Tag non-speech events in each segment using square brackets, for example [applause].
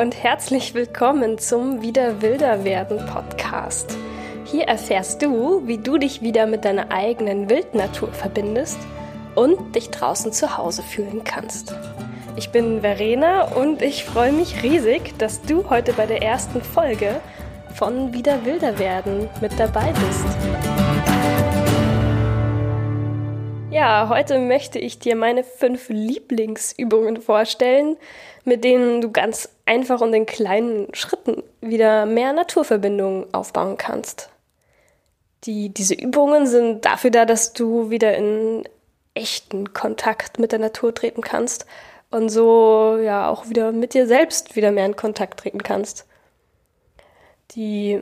und herzlich willkommen zum Wieder wilder werden Podcast. Hier erfährst du, wie du dich wieder mit deiner eigenen Wildnatur verbindest und dich draußen zu Hause fühlen kannst. Ich bin Verena und ich freue mich riesig, dass du heute bei der ersten Folge von Wieder wilder werden mit dabei bist. Ja, heute möchte ich dir meine fünf Lieblingsübungen vorstellen, mit denen du ganz einfach und in kleinen Schritten wieder mehr Naturverbindungen aufbauen kannst. Die, diese Übungen sind dafür da, dass du wieder in echten Kontakt mit der Natur treten kannst und so ja auch wieder mit dir selbst wieder mehr in Kontakt treten kannst. Die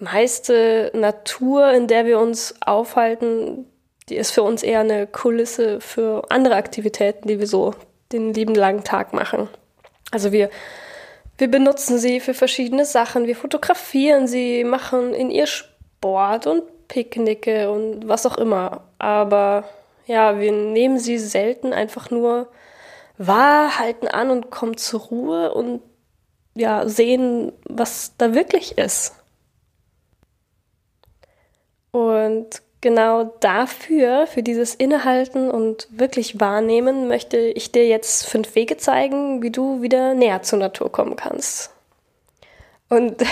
meiste Natur, in der wir uns aufhalten, die ist für uns eher eine Kulisse für andere Aktivitäten, die wir so den lieben langen Tag machen. Also wir, wir benutzen sie für verschiedene Sachen, wir fotografieren sie, machen in ihr Sport und Picknicke und was auch immer. Aber ja, wir nehmen sie selten einfach nur wahr, halten an und kommen zur Ruhe und ja, sehen, was da wirklich ist. Und genau dafür, für dieses Innehalten und wirklich wahrnehmen, möchte ich dir jetzt fünf Wege zeigen, wie du wieder näher zur Natur kommen kannst. Und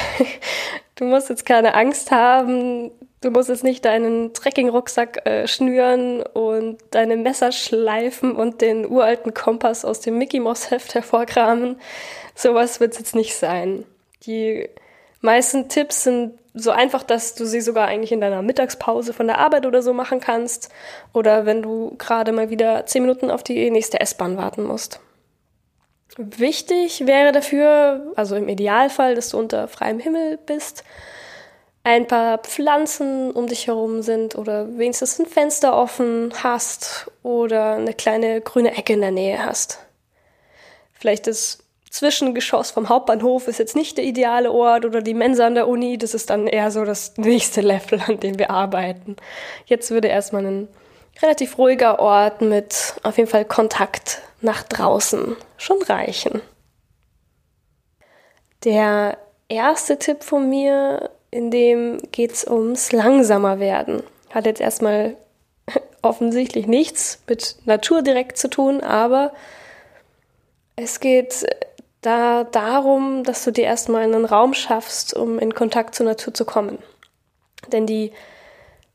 [laughs] du musst jetzt keine Angst haben, du musst jetzt nicht deinen Trekkingrucksack äh, schnüren und deine Messer schleifen und den uralten Kompass aus dem Mickey Mouse Heft hervorkramen. Sowas wird es jetzt nicht sein. Die meisten Tipps sind so einfach, dass du sie sogar eigentlich in deiner Mittagspause von der Arbeit oder so machen kannst oder wenn du gerade mal wieder zehn Minuten auf die nächste S-Bahn warten musst. Wichtig wäre dafür, also im Idealfall, dass du unter freiem Himmel bist, ein paar Pflanzen um dich herum sind oder wenigstens ein Fenster offen hast oder eine kleine grüne Ecke in der Nähe hast. Vielleicht das Zwischengeschoss vom Hauptbahnhof ist jetzt nicht der ideale Ort oder die Mensa an der Uni, das ist dann eher so das nächste Level, an dem wir arbeiten. Jetzt würde erstmal ein relativ ruhiger Ort mit auf jeden Fall Kontakt nach draußen schon reichen. Der erste Tipp von mir, in dem geht es ums langsamer werden. Hat jetzt erstmal [laughs] offensichtlich nichts mit Natur direkt zu tun, aber es geht da darum, dass du dir erstmal einen Raum schaffst, um in Kontakt zur Natur zu kommen. Denn die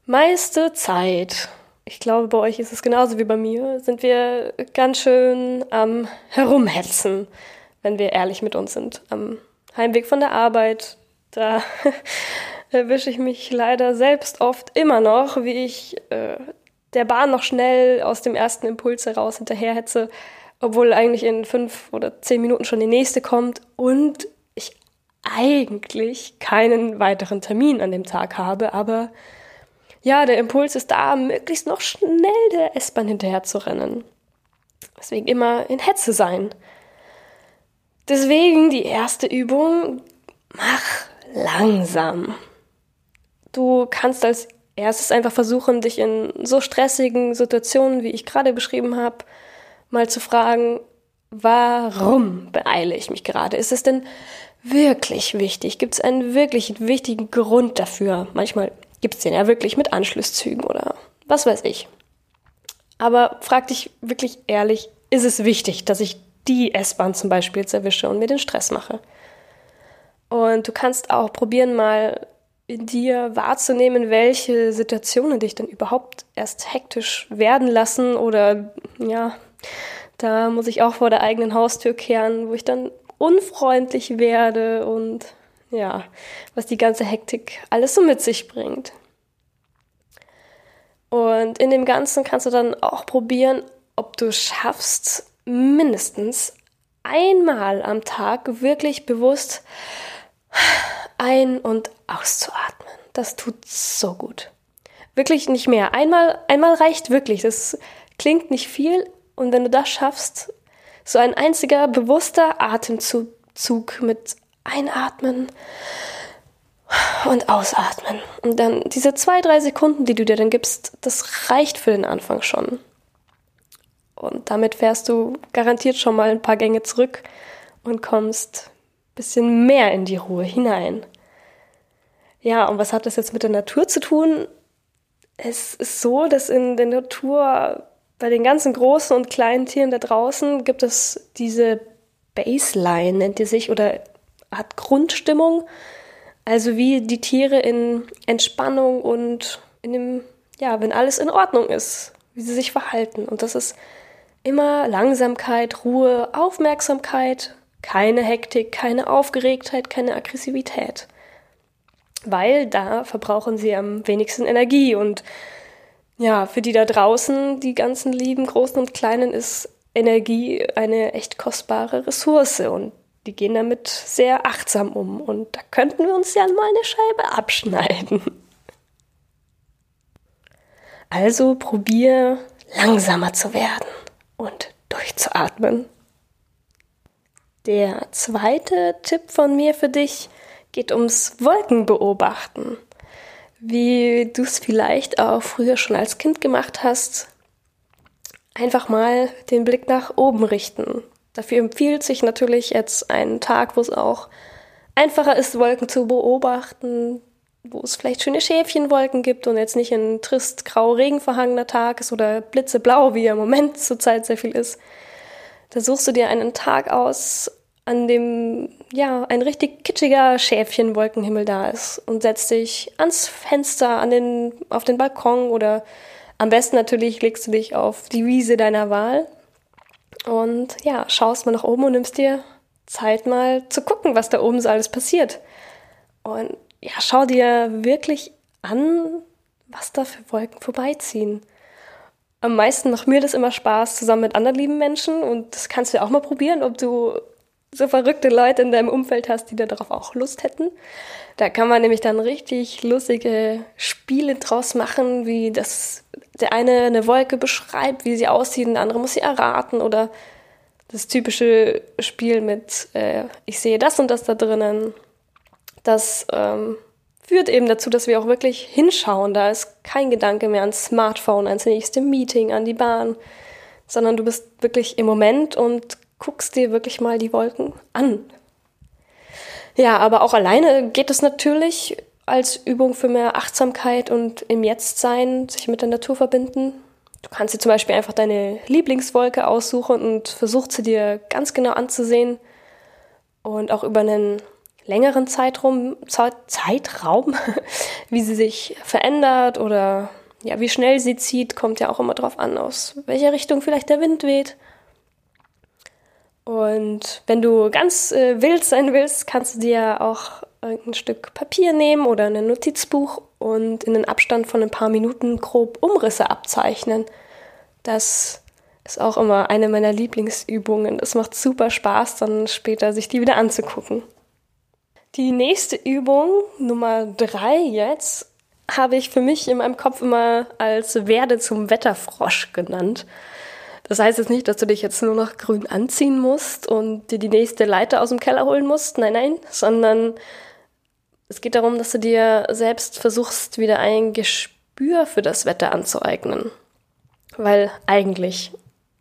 meiste Zeit, ich glaube, bei euch ist es genauso wie bei mir, sind wir ganz schön am Herumhetzen, wenn wir ehrlich mit uns sind. Am Heimweg von der Arbeit, da [laughs] erwische ich mich leider selbst oft immer noch, wie ich äh, der Bahn noch schnell aus dem ersten Impuls heraus hinterherhetze obwohl eigentlich in fünf oder zehn Minuten schon die nächste kommt und ich eigentlich keinen weiteren Termin an dem Tag habe, aber ja, der Impuls ist da, möglichst noch schnell der S-Bahn hinterher zu rennen. Deswegen immer in Hetze sein. Deswegen die erste Übung, mach langsam. Du kannst als erstes einfach versuchen, dich in so stressigen Situationen, wie ich gerade beschrieben habe, mal zu fragen, warum beeile ich mich gerade? Ist es denn wirklich wichtig? Gibt es einen wirklich wichtigen Grund dafür? Manchmal gibt es den ja wirklich mit Anschlusszügen oder was weiß ich. Aber frag dich wirklich ehrlich, ist es wichtig, dass ich die S-Bahn zum Beispiel jetzt erwische und mir den Stress mache? Und du kannst auch probieren, mal in dir wahrzunehmen, welche Situationen dich dann überhaupt erst hektisch werden lassen oder ja, da muss ich auch vor der eigenen Haustür kehren, wo ich dann unfreundlich werde und ja, was die ganze Hektik alles so mit sich bringt. Und in dem Ganzen kannst du dann auch probieren, ob du schaffst, mindestens einmal am Tag wirklich bewusst ein- und auszuatmen. Das tut so gut. Wirklich nicht mehr. Einmal, einmal reicht wirklich. Das klingt nicht viel, und wenn du das schaffst, so ein einziger bewusster Atemzug mit Einatmen und Ausatmen. Und dann diese zwei, drei Sekunden, die du dir dann gibst, das reicht für den Anfang schon. Und damit fährst du garantiert schon mal ein paar Gänge zurück und kommst bisschen mehr in die Ruhe hinein. Ja, und was hat das jetzt mit der Natur zu tun? Es ist so, dass in der Natur bei den ganzen großen und kleinen Tieren da draußen gibt es diese Baseline, nennt die sich, oder hat Grundstimmung. Also wie die Tiere in Entspannung und in dem, ja, wenn alles in Ordnung ist, wie sie sich verhalten. Und das ist immer Langsamkeit, Ruhe, Aufmerksamkeit, keine Hektik, keine Aufgeregtheit, keine Aggressivität. Weil da verbrauchen sie am wenigsten Energie und ja, für die da draußen, die ganzen lieben Großen und Kleinen, ist Energie eine echt kostbare Ressource und die gehen damit sehr achtsam um. Und da könnten wir uns ja mal eine Scheibe abschneiden. Also probier langsamer zu werden und durchzuatmen. Der zweite Tipp von mir für dich geht ums Wolkenbeobachten. Wie du es vielleicht auch früher schon als Kind gemacht hast, einfach mal den Blick nach oben richten. Dafür empfiehlt sich natürlich jetzt ein Tag, wo es auch einfacher ist, Wolken zu beobachten, wo es vielleicht schöne Schäfchenwolken gibt und jetzt nicht ein trist grau regenverhangener Tag ist oder blitzeblau, wie er im Moment [laughs] zurzeit sehr viel ist. Da suchst du dir einen Tag aus, an dem ja ein richtig kitschiger Schäfchenwolkenhimmel da ist und setzt dich ans Fenster, an den, auf den Balkon oder am besten natürlich legst du dich auf die Wiese deiner Wahl und ja, schaust mal nach oben und nimmst dir Zeit mal zu gucken, was da oben so alles passiert. Und ja, schau dir wirklich an, was da für Wolken vorbeiziehen. Am meisten macht mir das immer Spaß zusammen mit anderen lieben Menschen und das kannst du ja auch mal probieren, ob du so verrückte Leute in deinem Umfeld hast, die da darauf auch Lust hätten. Da kann man nämlich dann richtig lustige Spiele draus machen, wie das der eine eine Wolke beschreibt, wie sie aussieht, und der andere muss sie erraten oder das typische Spiel mit äh, ich sehe das und das da drinnen. Das ähm, führt eben dazu, dass wir auch wirklich hinschauen. Da ist kein Gedanke mehr ans Smartphone, ans nächste Meeting, an die Bahn, sondern du bist wirklich im Moment und guckst dir wirklich mal die Wolken an. Ja, aber auch alleine geht es natürlich als Übung für mehr Achtsamkeit und im Jetzt-Sein, sich mit der Natur verbinden. Du kannst dir zum Beispiel einfach deine Lieblingswolke aussuchen und versuchst sie dir ganz genau anzusehen und auch über einen längeren Zeitraum, Zeitraum, [laughs] wie sie sich verändert oder ja, wie schnell sie zieht, kommt ja auch immer drauf an, aus welcher Richtung vielleicht der Wind weht. Und wenn du ganz äh, wild sein willst, kannst du dir auch ein Stück Papier nehmen oder ein Notizbuch und in den Abstand von ein paar Minuten grob Umrisse abzeichnen. Das ist auch immer eine meiner Lieblingsübungen. Es macht super Spaß, dann später sich die wieder anzugucken. Die nächste Übung, Nummer drei jetzt, habe ich für mich in meinem Kopf immer als Werde zum Wetterfrosch genannt. Das heißt jetzt nicht, dass du dich jetzt nur noch grün anziehen musst und dir die nächste Leiter aus dem Keller holen musst. Nein, nein, sondern es geht darum, dass du dir selbst versuchst, wieder ein Gespür für das Wetter anzueignen. Weil eigentlich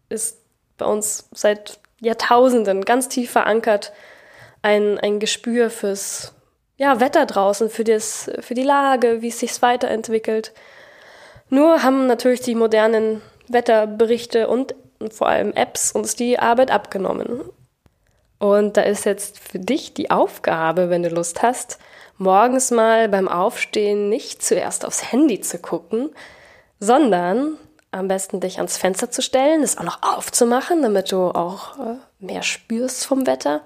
ist bei uns seit Jahrtausenden ganz tief verankert ein, ein Gespür fürs ja, Wetter draußen, für, das, für die Lage, wie es sich weiterentwickelt. Nur haben natürlich die modernen Wetterberichte und vor allem Apps uns die Arbeit abgenommen. Und da ist jetzt für dich die Aufgabe, wenn du Lust hast, morgens mal beim Aufstehen nicht zuerst aufs Handy zu gucken, sondern am besten dich ans Fenster zu stellen, es auch noch aufzumachen, damit du auch äh, mehr spürst vom Wetter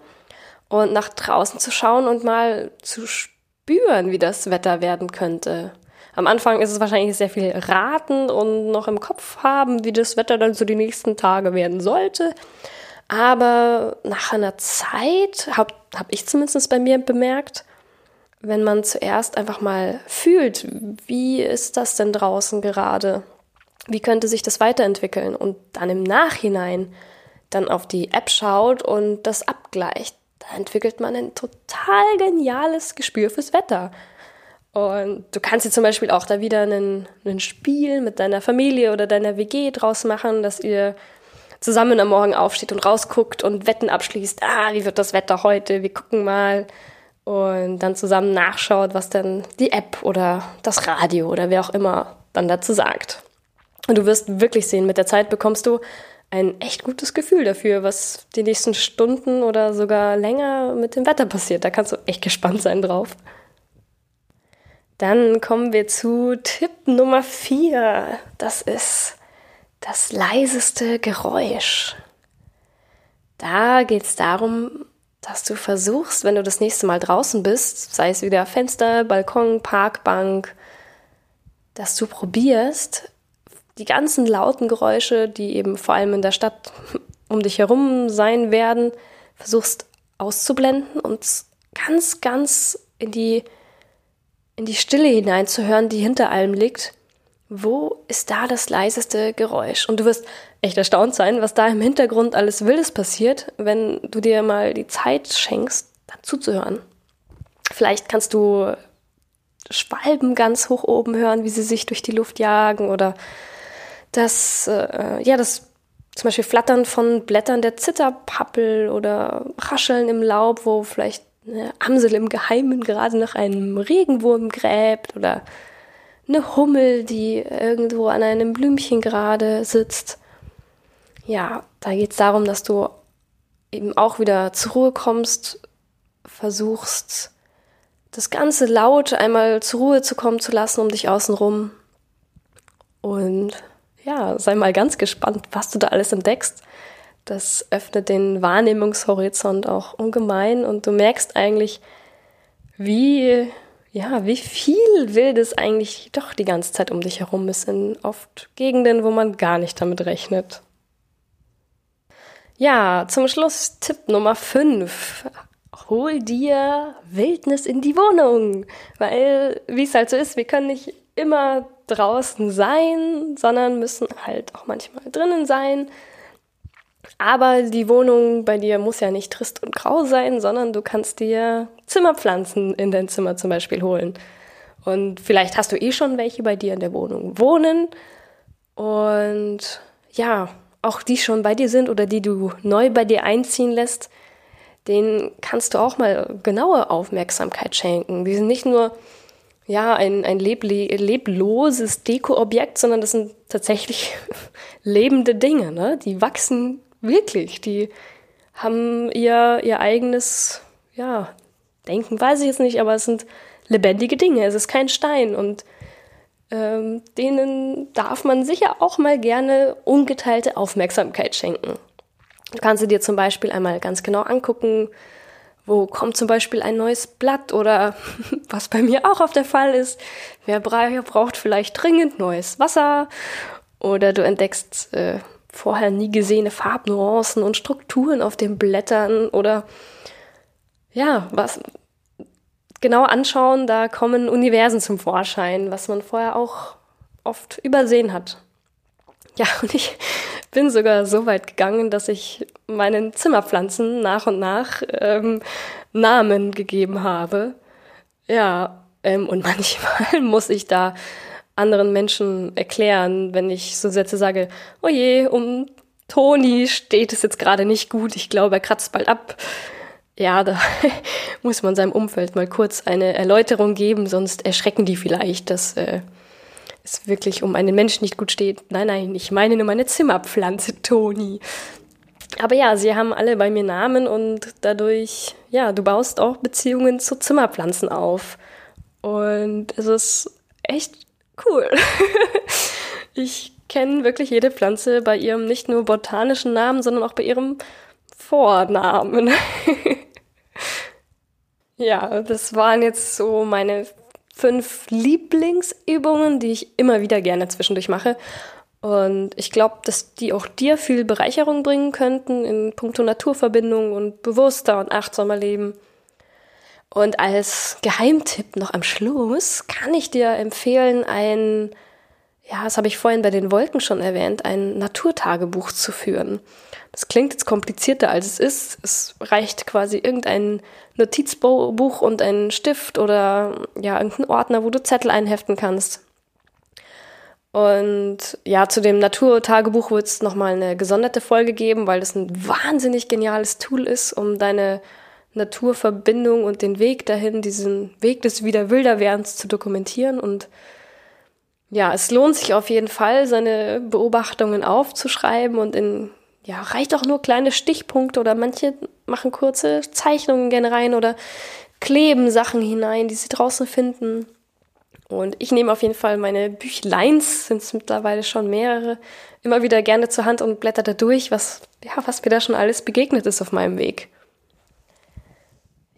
und nach draußen zu schauen und mal zu spüren, wie das Wetter werden könnte. Am Anfang ist es wahrscheinlich sehr viel raten und noch im Kopf haben, wie das Wetter dann so die nächsten Tage werden sollte. Aber nach einer Zeit, habe hab ich zumindest bei mir bemerkt, wenn man zuerst einfach mal fühlt, wie ist das denn draußen gerade? Wie könnte sich das weiterentwickeln? Und dann im Nachhinein dann auf die App schaut und das abgleicht, da entwickelt man ein total geniales Gespür fürs Wetter. Und du kannst dir zum Beispiel auch da wieder ein Spiel mit deiner Familie oder deiner WG draus machen, dass ihr zusammen am Morgen aufsteht und rausguckt und Wetten abschließt. Ah, wie wird das Wetter heute? Wir gucken mal. Und dann zusammen nachschaut, was denn die App oder das Radio oder wer auch immer dann dazu sagt. Und du wirst wirklich sehen, mit der Zeit bekommst du ein echt gutes Gefühl dafür, was die nächsten Stunden oder sogar länger mit dem Wetter passiert. Da kannst du echt gespannt sein drauf. Dann kommen wir zu Tipp Nummer 4. Das ist das leiseste Geräusch. Da geht es darum, dass du versuchst, wenn du das nächste Mal draußen bist, sei es wieder Fenster, Balkon, Parkbank, dass du probierst, die ganzen lauten Geräusche, die eben vor allem in der Stadt um dich herum sein werden, versuchst auszublenden und ganz, ganz in die, in die Stille hineinzuhören, die hinter allem liegt. Wo ist da das leiseste Geräusch? Und du wirst echt erstaunt sein, was da im Hintergrund alles Wildes passiert, wenn du dir mal die Zeit schenkst, dann zuzuhören. Vielleicht kannst du Schwalben ganz hoch oben hören, wie sie sich durch die Luft jagen oder das, äh, ja, das zum Beispiel Flattern von Blättern der Zitterpappel oder Rascheln im Laub, wo vielleicht eine Amsel im Geheimen gerade nach einem Regenwurm gräbt oder eine Hummel, die irgendwo an einem Blümchen gerade sitzt. Ja, da geht es darum, dass du eben auch wieder zur Ruhe kommst, versuchst, das Ganze laut einmal zur Ruhe zu kommen zu lassen um dich außenrum. Und ja, sei mal ganz gespannt, was du da alles entdeckst. Das öffnet den Wahrnehmungshorizont auch ungemein und du merkst eigentlich, wie, ja, wie viel Wildes eigentlich doch die ganze Zeit um dich herum ist in oft Gegenden, wo man gar nicht damit rechnet. Ja, zum Schluss Tipp Nummer 5. Hol dir Wildnis in die Wohnung. Weil, wie es halt so ist, wir können nicht immer draußen sein, sondern müssen halt auch manchmal drinnen sein. Aber die Wohnung bei dir muss ja nicht trist und grau sein, sondern du kannst dir Zimmerpflanzen in dein Zimmer zum Beispiel holen. Und vielleicht hast du eh schon welche bei dir in der Wohnung wohnen. Und ja, auch die schon bei dir sind oder die du neu bei dir einziehen lässt, denen kannst du auch mal genaue Aufmerksamkeit schenken. Die sind nicht nur ja, ein, ein lebloses Dekoobjekt, sondern das sind tatsächlich [laughs] lebende Dinge, ne? Die wachsen wirklich, die haben ihr, ihr eigenes, ja, Denken weiß ich jetzt nicht, aber es sind lebendige Dinge, es ist kein Stein und ähm, denen darf man sicher auch mal gerne ungeteilte Aufmerksamkeit schenken. Du kannst dir zum Beispiel einmal ganz genau angucken, wo kommt zum Beispiel ein neues Blatt oder [laughs] was bei mir auch auf der Fall ist, wer braucht vielleicht dringend neues Wasser oder du entdeckst äh, vorher nie gesehene Farbnuancen und Strukturen auf den Blättern oder ja, was genau anschauen, da kommen Universen zum Vorschein, was man vorher auch oft übersehen hat. Ja, [laughs] und ich bin sogar so weit gegangen, dass ich meinen Zimmerpflanzen nach und nach ähm, Namen gegeben habe. Ja, ähm, und [laughs] manchmal muss ich da anderen Menschen erklären, wenn ich so Sätze sage, oh je, um Toni steht es jetzt gerade nicht gut, ich glaube, er kratzt bald ab. Ja, da [laughs] muss man seinem Umfeld mal kurz eine Erläuterung geben, sonst erschrecken die vielleicht, dass äh, es wirklich um einen Menschen nicht gut steht. Nein, nein, ich meine nur meine Zimmerpflanze, Toni. Aber ja, sie haben alle bei mir Namen und dadurch, ja, du baust auch Beziehungen zu Zimmerpflanzen auf. Und es ist echt cool. [laughs] ich kenne wirklich jede Pflanze bei ihrem nicht nur botanischen Namen, sondern auch bei ihrem Vornamen. [laughs] ja, das waren jetzt so meine fünf Lieblingsübungen, die ich immer wieder gerne zwischendurch mache. Und ich glaube, dass die auch dir viel Bereicherung bringen könnten in puncto Naturverbindung und bewusster und achtsamer Leben. Und als Geheimtipp noch am Schluss kann ich dir empfehlen, ein, ja, das habe ich vorhin bei den Wolken schon erwähnt, ein Naturtagebuch zu führen. Das klingt jetzt komplizierter als es ist. Es reicht quasi irgendein Notizbuch und ein Stift oder ja, irgendein Ordner, wo du Zettel einheften kannst. Und ja, zu dem Naturtagebuch wird es nochmal eine gesonderte Folge geben, weil das ein wahnsinnig geniales Tool ist, um deine Naturverbindung und den Weg dahin, diesen Weg des Wiederwilderwerdens zu dokumentieren. Und ja, es lohnt sich auf jeden Fall, seine Beobachtungen aufzuschreiben und in, ja, reicht auch nur kleine Stichpunkte oder manche machen kurze Zeichnungen gerne rein oder kleben Sachen hinein, die sie draußen finden. Und ich nehme auf jeden Fall meine Büchleins, sind es mittlerweile schon mehrere, immer wieder gerne zur Hand und blätter da durch, was, ja, was mir da schon alles begegnet ist auf meinem Weg.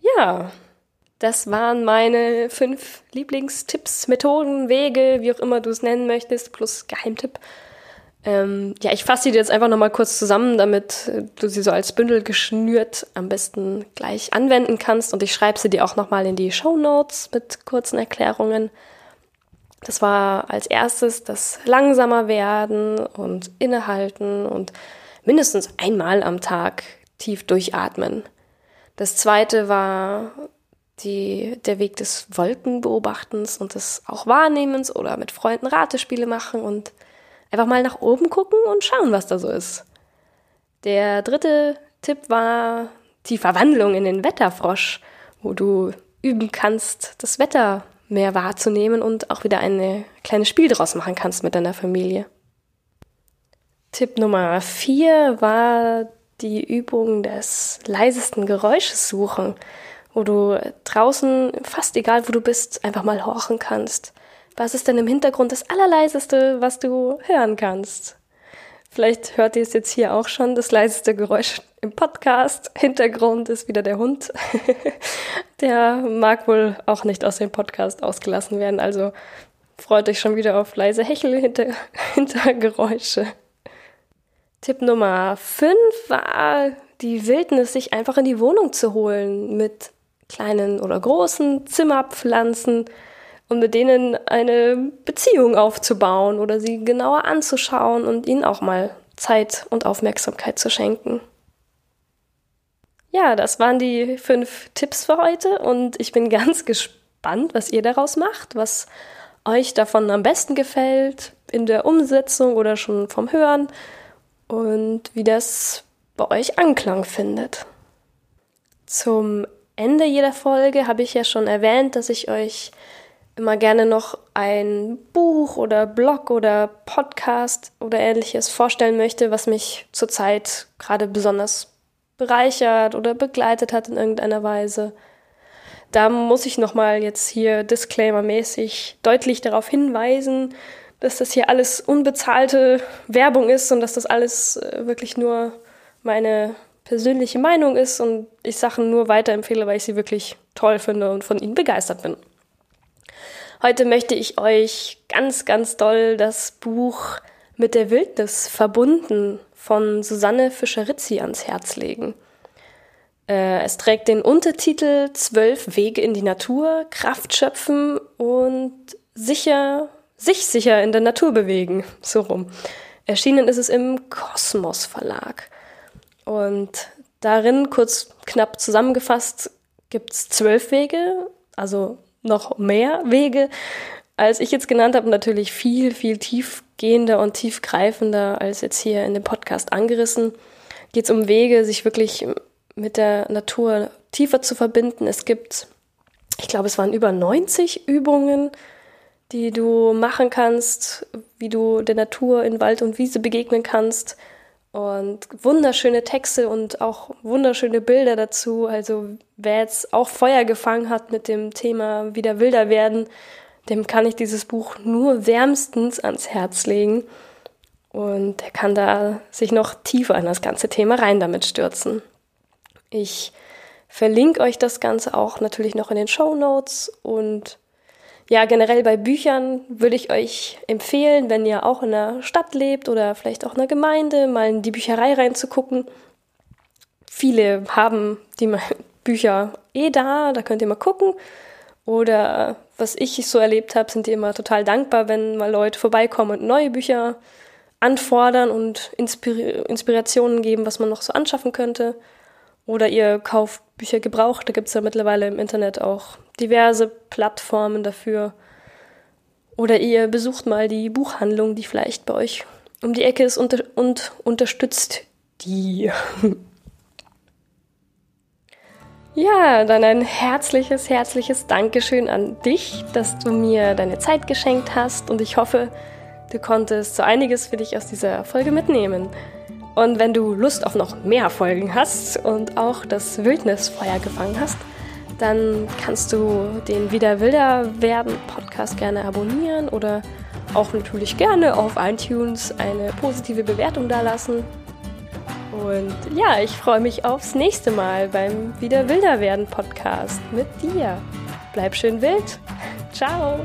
Ja, das waren meine fünf Lieblingstipps, Methoden, Wege, wie auch immer du es nennen möchtest, plus Geheimtipp. Ähm, ja, ich fasse sie dir jetzt einfach nochmal kurz zusammen, damit du sie so als Bündel geschnürt am besten gleich anwenden kannst. Und ich schreibe sie dir auch nochmal in die Show Notes mit kurzen Erklärungen. Das war als erstes das langsamer werden und innehalten und mindestens einmal am Tag tief durchatmen. Das zweite war die, der Weg des Wolkenbeobachtens und des auch Wahrnehmens oder mit Freunden Ratespiele machen und einfach mal nach oben gucken und schauen, was da so ist. Der dritte Tipp war die Verwandlung in den Wetterfrosch, wo du üben kannst, das Wetter mehr wahrzunehmen und auch wieder ein kleines Spiel draus machen kannst mit deiner Familie. Tipp Nummer vier war die Übung des leisesten Geräusches suchen, wo du draußen, fast egal wo du bist, einfach mal horchen kannst. Was ist denn im Hintergrund das Allerleiseste, was du hören kannst? Vielleicht hört ihr es jetzt hier auch schon, das leiseste Geräusch im Podcast. Hintergrund ist wieder der Hund. [laughs] der mag wohl auch nicht aus dem Podcast ausgelassen werden. Also freut euch schon wieder auf leise Hechel hinter, [laughs] Hintergeräusche. Tipp Nummer 5 war die Wildnis, sich einfach in die Wohnung zu holen mit kleinen oder großen Zimmerpflanzen und mit denen eine Beziehung aufzubauen oder sie genauer anzuschauen und ihnen auch mal Zeit und Aufmerksamkeit zu schenken. Ja, das waren die fünf Tipps für heute und ich bin [laughs] ganz gespannt, was ihr daraus macht, was euch davon am besten gefällt in der Umsetzung oder schon vom Hören und wie das bei euch Anklang findet. Zum Ende jeder Folge habe ich ja schon erwähnt, dass ich euch immer gerne noch ein Buch oder Blog oder Podcast oder ähnliches vorstellen möchte, was mich zurzeit gerade besonders bereichert oder begleitet hat in irgendeiner Weise. Da muss ich nochmal jetzt hier disclaimermäßig deutlich darauf hinweisen, dass das hier alles unbezahlte Werbung ist und dass das alles äh, wirklich nur meine persönliche Meinung ist und ich Sachen nur weiterempfehle, weil ich sie wirklich toll finde und von ihnen begeistert bin. Heute möchte ich euch ganz, ganz doll das Buch Mit der Wildnis verbunden von Susanne Fischerizzi ans Herz legen. Äh, es trägt den Untertitel Zwölf Wege in die Natur, Kraft schöpfen und sicher, sich sicher in der Natur bewegen. So rum. Erschienen ist es im Kosmos Verlag. Und darin, kurz knapp zusammengefasst, gibt es zwölf Wege, also noch mehr Wege, als ich jetzt genannt habe. Natürlich viel, viel tiefgehender und tiefgreifender als jetzt hier in dem Podcast angerissen. Geht es um Wege, sich wirklich mit der Natur tiefer zu verbinden. Es gibt, ich glaube, es waren über 90 Übungen, die du machen kannst, wie du der Natur in Wald und Wiese begegnen kannst und wunderschöne Texte und auch wunderschöne Bilder dazu. Also wer jetzt auch Feuer gefangen hat mit dem Thema wieder wilder werden, dem kann ich dieses Buch nur wärmstens ans Herz legen. Und er kann da sich noch tiefer in das ganze Thema rein damit stürzen. Ich verlinke euch das Ganze auch natürlich noch in den Show Notes und ja, generell bei Büchern würde ich euch empfehlen, wenn ihr auch in einer Stadt lebt oder vielleicht auch in einer Gemeinde, mal in die Bücherei reinzugucken. Viele haben die [laughs] Bücher eh da, da könnt ihr mal gucken. Oder was ich so erlebt habe, sind die immer total dankbar, wenn mal Leute vorbeikommen und neue Bücher anfordern und Inspir Inspirationen geben, was man noch so anschaffen könnte. Oder ihr kauft Bücher gebraucht. Da gibt es ja mittlerweile im Internet auch diverse Plattformen dafür. Oder ihr besucht mal die Buchhandlung, die vielleicht bei euch um die Ecke ist und, und unterstützt die. [laughs] Ja, dann ein herzliches, herzliches Dankeschön an dich, dass du mir deine Zeit geschenkt hast und ich hoffe, du konntest so einiges für dich aus dieser Folge mitnehmen. Und wenn du Lust auf noch mehr Folgen hast und auch das Wildnisfeuer gefangen hast, dann kannst du den Wieder Wilder werden Podcast gerne abonnieren oder auch natürlich gerne auf iTunes eine positive Bewertung dalassen. Und ja, ich freue mich aufs nächste Mal beim Wieder Wilder werden Podcast mit dir. Bleib schön wild. [laughs] Ciao.